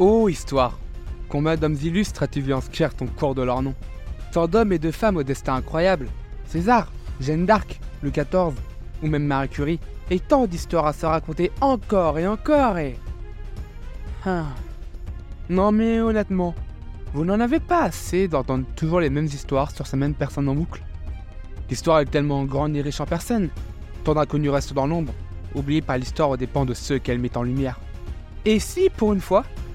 Oh, histoire Combien d'hommes illustres as-tu vu inscrire ton cours de leur nom Tant d'hommes et de femmes au destin incroyable César, Jeanne d'Arc, Louis XIV, ou même Marie Curie, et tant d'histoires à se raconter encore et encore et... Ah. Non mais honnêtement, vous n'en avez pas assez d'entendre toujours les mêmes histoires sur ces mêmes personnes en boucle L'histoire est tellement grande et riche en personnes, tant d'inconnus restent dans l'ombre, oubliés par l'histoire aux dépens de ceux qu'elle met en lumière. Et si, pour une fois,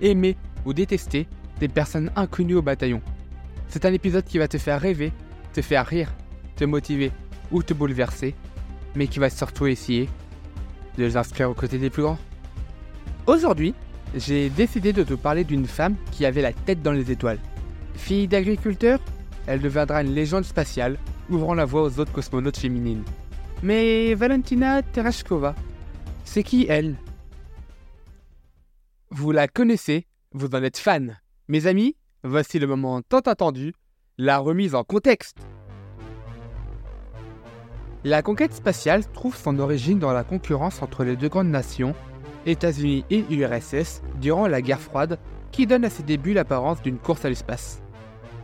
aimer ou détester des personnes inconnues au bataillon. C'est un épisode qui va te faire rêver, te faire rire, te motiver ou te bouleverser, mais qui va surtout essayer de les inscrire aux côtés des plus grands. Aujourd'hui, j'ai décidé de te parler d'une femme qui avait la tête dans les étoiles. Fille d'agriculteur, elle deviendra une légende spatiale, ouvrant la voie aux autres cosmonautes féminines. Mais Valentina Tereshkova, c'est qui elle? Vous la connaissez, vous en êtes fan. Mes amis, voici le moment tant attendu, la remise en contexte. La conquête spatiale trouve son origine dans la concurrence entre les deux grandes nations, États-Unis et URSS, durant la guerre froide, qui donne à ses débuts l'apparence d'une course à l'espace.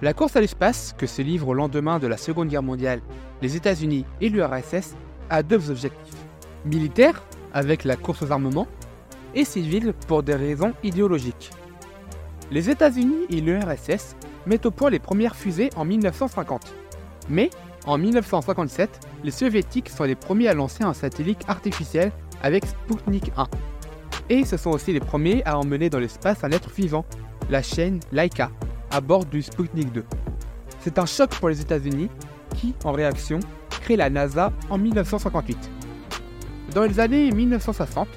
La course à l'espace, que se livrent au lendemain de la Seconde Guerre mondiale les États-Unis et l'URSS, a deux objectifs. Militaires, avec la course aux armements, et civils pour des raisons idéologiques. Les États-Unis et l'URSS mettent au point les premières fusées en 1950. Mais, en 1957, les soviétiques sont les premiers à lancer un satellite artificiel avec Sputnik 1. Et ce sont aussi les premiers à emmener dans l'espace un être vivant, la chaîne Laika, à bord du Sputnik 2. C'est un choc pour les États-Unis qui, en réaction, crée la NASA en 1958. Dans les années 1960,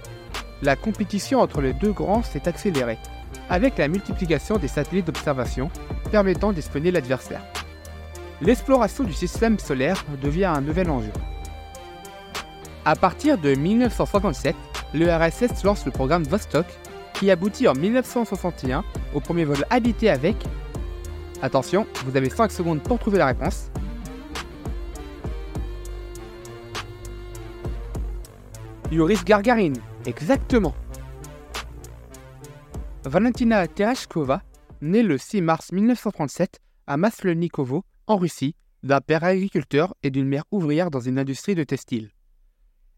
la compétition entre les deux grands s'est accélérée, avec la multiplication des satellites d'observation permettant d'espionner l'adversaire. L'exploration du système solaire devient un nouvel enjeu. À partir de 1967, l'URSS lance le programme Vostok, qui aboutit en 1961 au premier vol habité avec... Attention, vous avez 5 secondes pour trouver la réponse. Yuris Gargarin, exactement. Valentina Tereshkova, née le 6 mars 1937 à Maslenikovo, en Russie, d'un père agriculteur et d'une mère ouvrière dans une industrie de textile.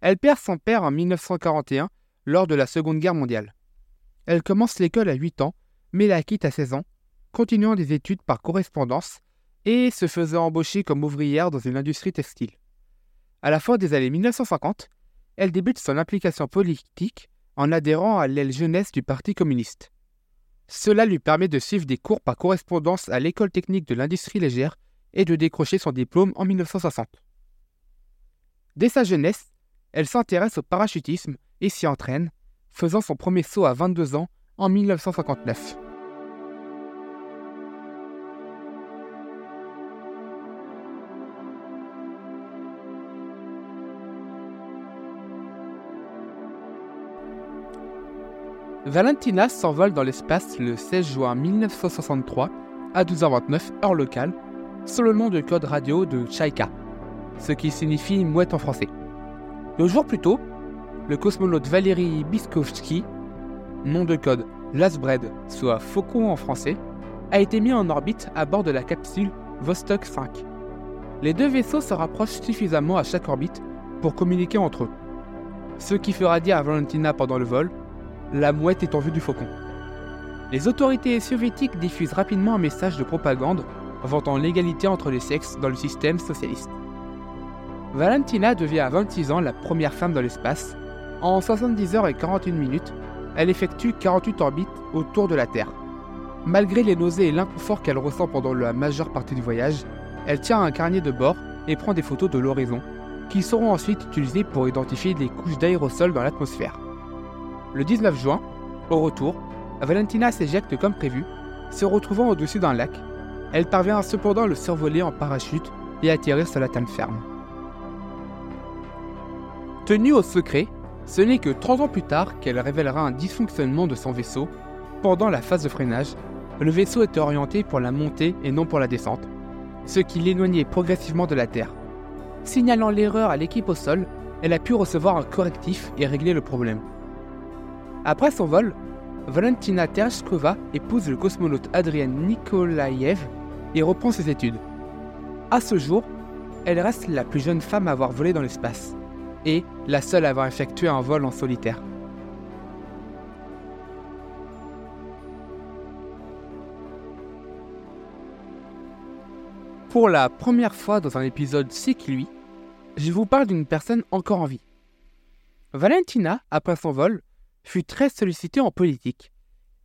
Elle perd son père en 1941 lors de la Seconde Guerre mondiale. Elle commence l'école à 8 ans, mais la quitte à 16 ans, continuant des études par correspondance et se faisant embaucher comme ouvrière dans une industrie textile. À la fin des années 1950, elle débute son implication politique en adhérant à l'aile jeunesse du Parti communiste. Cela lui permet de suivre des cours par correspondance à l'école technique de l'industrie légère et de décrocher son diplôme en 1960. Dès sa jeunesse, elle s'intéresse au parachutisme et s'y entraîne, faisant son premier saut à 22 ans en 1959. Valentina s'envole dans l'espace le 16 juin 1963 à 12h29 heure locale sous le nom de code radio de Chaika, ce qui signifie mouette en français. Le jour plus tôt, le cosmonaute Valéry Biskovski, nom de code Lasbred, soit Faucon en français, a été mis en orbite à bord de la capsule Vostok 5. Les deux vaisseaux se rapprochent suffisamment à chaque orbite pour communiquer entre eux. Ce qui fera dire à Valentina pendant le vol la mouette est en vue du faucon. Les autorités soviétiques diffusent rapidement un message de propagande vantant l'égalité entre les sexes dans le système socialiste. Valentina devient à 26 ans la première femme dans l'espace. En 70 heures et 41 minutes, elle effectue 48 orbites autour de la Terre. Malgré les nausées et l'inconfort qu'elle ressent pendant la majeure partie du voyage, elle tient un carnet de bord et prend des photos de l'horizon, qui seront ensuite utilisées pour identifier les couches d'aérosol dans l'atmosphère. Le 19 juin, au retour, Valentina s'éjecte comme prévu, se retrouvant au-dessus d'un lac. Elle parvient cependant à le survoler en parachute et atterrir sur la terre ferme. Tenue au secret, ce n'est que 30 ans plus tard qu'elle révélera un dysfonctionnement de son vaisseau. Pendant la phase de freinage, le vaisseau était orienté pour la montée et non pour la descente, ce qui l'éloignait progressivement de la Terre. Signalant l'erreur à l'équipe au sol, elle a pu recevoir un correctif et régler le problème. Après son vol, Valentina Tereshkova épouse le cosmonaute Adrian Nikolaev et reprend ses études. À ce jour, elle reste la plus jeune femme à avoir volé dans l'espace et la seule à avoir effectué un vol en solitaire. Pour la première fois dans un épisode C'est qui lui, je vous parle d'une personne encore en vie. Valentina, après son vol, fut très sollicitée en politique.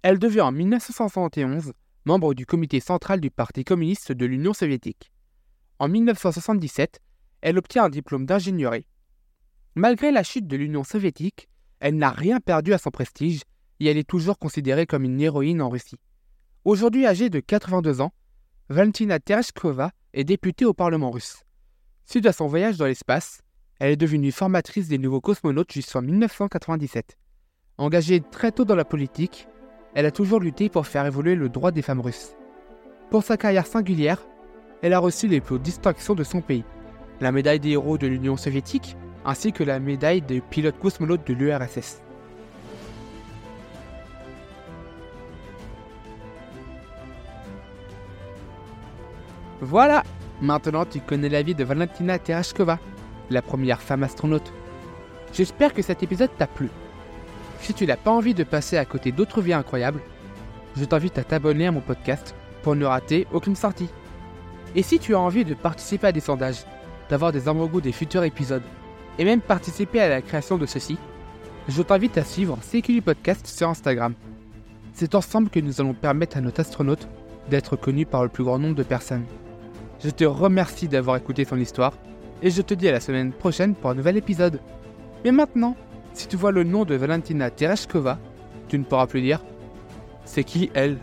Elle devient en 1971 membre du comité central du Parti communiste de l'Union soviétique. En 1977, elle obtient un diplôme d'ingénierie. Malgré la chute de l'Union soviétique, elle n'a rien perdu à son prestige et elle est toujours considérée comme une héroïne en Russie. Aujourd'hui âgée de 82 ans, Valentina Tereshkova est députée au Parlement russe. Suite à son voyage dans l'espace, elle est devenue formatrice des nouveaux cosmonautes jusqu'en 1997. Engagée très tôt dans la politique, elle a toujours lutté pour faire évoluer le droit des femmes russes. Pour sa carrière singulière, elle a reçu les plus hautes distinctions de son pays, la médaille des héros de l'Union soviétique ainsi que la médaille des pilotes cosmonautes de l'URSS. Voilà, maintenant tu connais la vie de Valentina Tereshkova, la première femme astronaute. J'espère que cet épisode t'a plu. Si tu n'as pas envie de passer à côté d'autres vies incroyables, je t'invite à t'abonner à mon podcast pour ne rater aucune sortie. Et si tu as envie de participer à des sondages, d'avoir des avant des futurs épisodes, et même participer à la création de ceux-ci, je t'invite à suivre CQI Podcast sur Instagram. C'est ensemble que nous allons permettre à notre astronaute d'être connu par le plus grand nombre de personnes. Je te remercie d'avoir écouté son histoire et je te dis à la semaine prochaine pour un nouvel épisode. Mais maintenant, si tu vois le nom de Valentina Tereshkova, tu ne pourras plus dire c'est qui elle?